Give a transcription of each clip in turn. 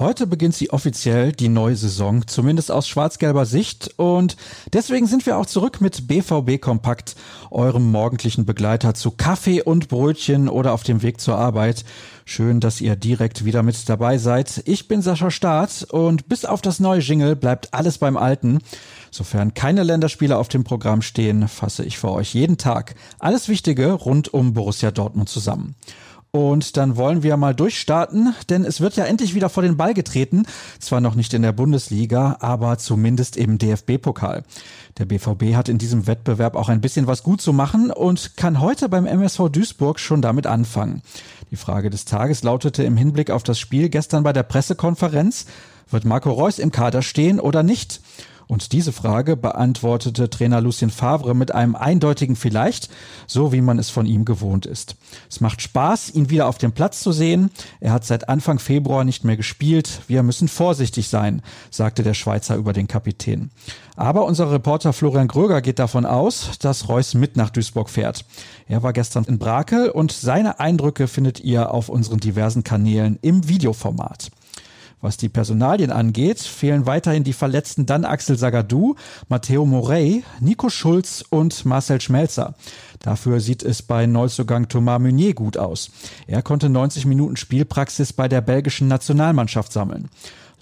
Heute beginnt sie offiziell die neue Saison, zumindest aus schwarz-gelber Sicht. Und deswegen sind wir auch zurück mit BVB Kompakt, eurem morgendlichen Begleiter zu Kaffee und Brötchen oder auf dem Weg zur Arbeit. Schön, dass ihr direkt wieder mit dabei seid. Ich bin Sascha Staat und bis auf das neue Jingle bleibt alles beim Alten. Sofern keine Länderspiele auf dem Programm stehen, fasse ich für euch jeden Tag alles Wichtige rund um Borussia Dortmund zusammen. Und dann wollen wir mal durchstarten, denn es wird ja endlich wieder vor den Ball getreten. Zwar noch nicht in der Bundesliga, aber zumindest im DFB-Pokal. Der BVB hat in diesem Wettbewerb auch ein bisschen was gut zu machen und kann heute beim MSV Duisburg schon damit anfangen. Die Frage des Tages lautete im Hinblick auf das Spiel gestern bei der Pressekonferenz, wird Marco Reus im Kader stehen oder nicht? Und diese Frage beantwortete Trainer Lucien Favre mit einem eindeutigen Vielleicht, so wie man es von ihm gewohnt ist. Es macht Spaß, ihn wieder auf dem Platz zu sehen. Er hat seit Anfang Februar nicht mehr gespielt. Wir müssen vorsichtig sein, sagte der Schweizer über den Kapitän. Aber unser Reporter Florian Gröger geht davon aus, dass Reus mit nach Duisburg fährt. Er war gestern in Brakel und seine Eindrücke findet ihr auf unseren diversen Kanälen im Videoformat. Was die Personalien angeht, fehlen weiterhin die Verletzten dann Axel Sagadou, Matteo Morey, Nico Schulz und Marcel Schmelzer. Dafür sieht es bei Neuzugang Thomas Meunier gut aus. Er konnte 90 Minuten Spielpraxis bei der belgischen Nationalmannschaft sammeln.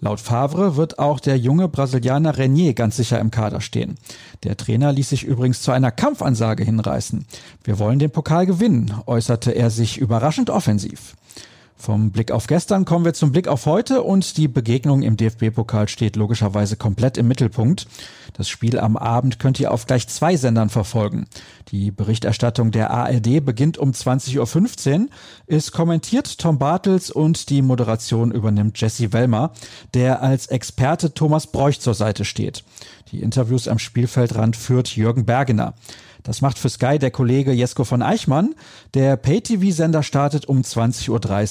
Laut Favre wird auch der junge Brasilianer Renier ganz sicher im Kader stehen. Der Trainer ließ sich übrigens zu einer Kampfansage hinreißen. Wir wollen den Pokal gewinnen, äußerte er sich überraschend offensiv. Vom Blick auf gestern kommen wir zum Blick auf heute und die Begegnung im DFB-Pokal steht logischerweise komplett im Mittelpunkt. Das Spiel am Abend könnt ihr auf gleich zwei Sendern verfolgen. Die Berichterstattung der ARD beginnt um 20.15 Uhr, ist kommentiert Tom Bartels und die Moderation übernimmt Jesse Wellmer, der als Experte Thomas Bräuch zur Seite steht. Die Interviews am Spielfeldrand führt Jürgen Bergener. Das macht für Sky der Kollege Jesko von Eichmann. Der Pay-TV-Sender startet um 20.30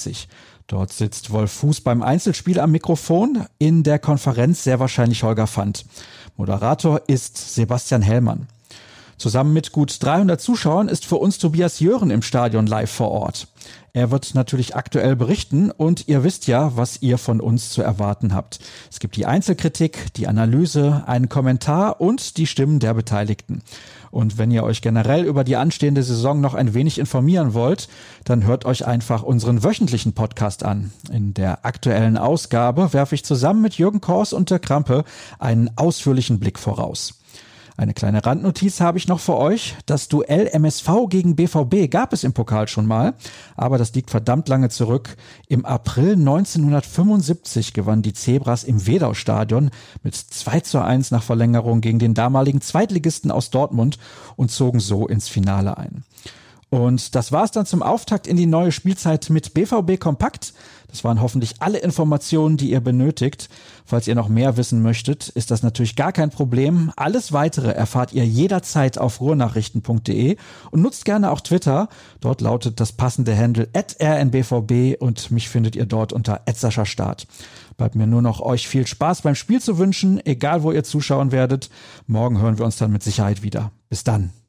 Uhr. Dort sitzt Wolf Fuß beim Einzelspiel am Mikrofon, in der Konferenz sehr wahrscheinlich Holger Fand. Moderator ist Sebastian Hellmann. Zusammen mit gut 300 Zuschauern ist für uns Tobias Jören im Stadion live vor Ort. Er wird natürlich aktuell berichten und ihr wisst ja, was ihr von uns zu erwarten habt. Es gibt die Einzelkritik, die Analyse, einen Kommentar und die Stimmen der Beteiligten. Und wenn ihr euch generell über die anstehende Saison noch ein wenig informieren wollt, dann hört euch einfach unseren wöchentlichen Podcast an. In der aktuellen Ausgabe werfe ich zusammen mit Jürgen Kors und der Krampe einen ausführlichen Blick voraus. Eine kleine Randnotiz habe ich noch für euch. Das Duell MSV gegen BVB gab es im Pokal schon mal, aber das liegt verdammt lange zurück. Im April 1975 gewannen die Zebras im Wedau-Stadion mit 2 zu 1 nach Verlängerung gegen den damaligen Zweitligisten aus Dortmund und zogen so ins Finale ein. Und das war's dann zum Auftakt in die neue Spielzeit mit BVB Kompakt. Das waren hoffentlich alle Informationen, die ihr benötigt. Falls ihr noch mehr wissen möchtet, ist das natürlich gar kein Problem. Alles weitere erfahrt ihr jederzeit auf ruhrnachrichten.de und nutzt gerne auch Twitter. Dort lautet das passende Handle rnbvb und mich findet ihr dort unter Start. Bleibt mir nur noch euch viel Spaß beim Spiel zu wünschen, egal wo ihr zuschauen werdet. Morgen hören wir uns dann mit Sicherheit wieder. Bis dann.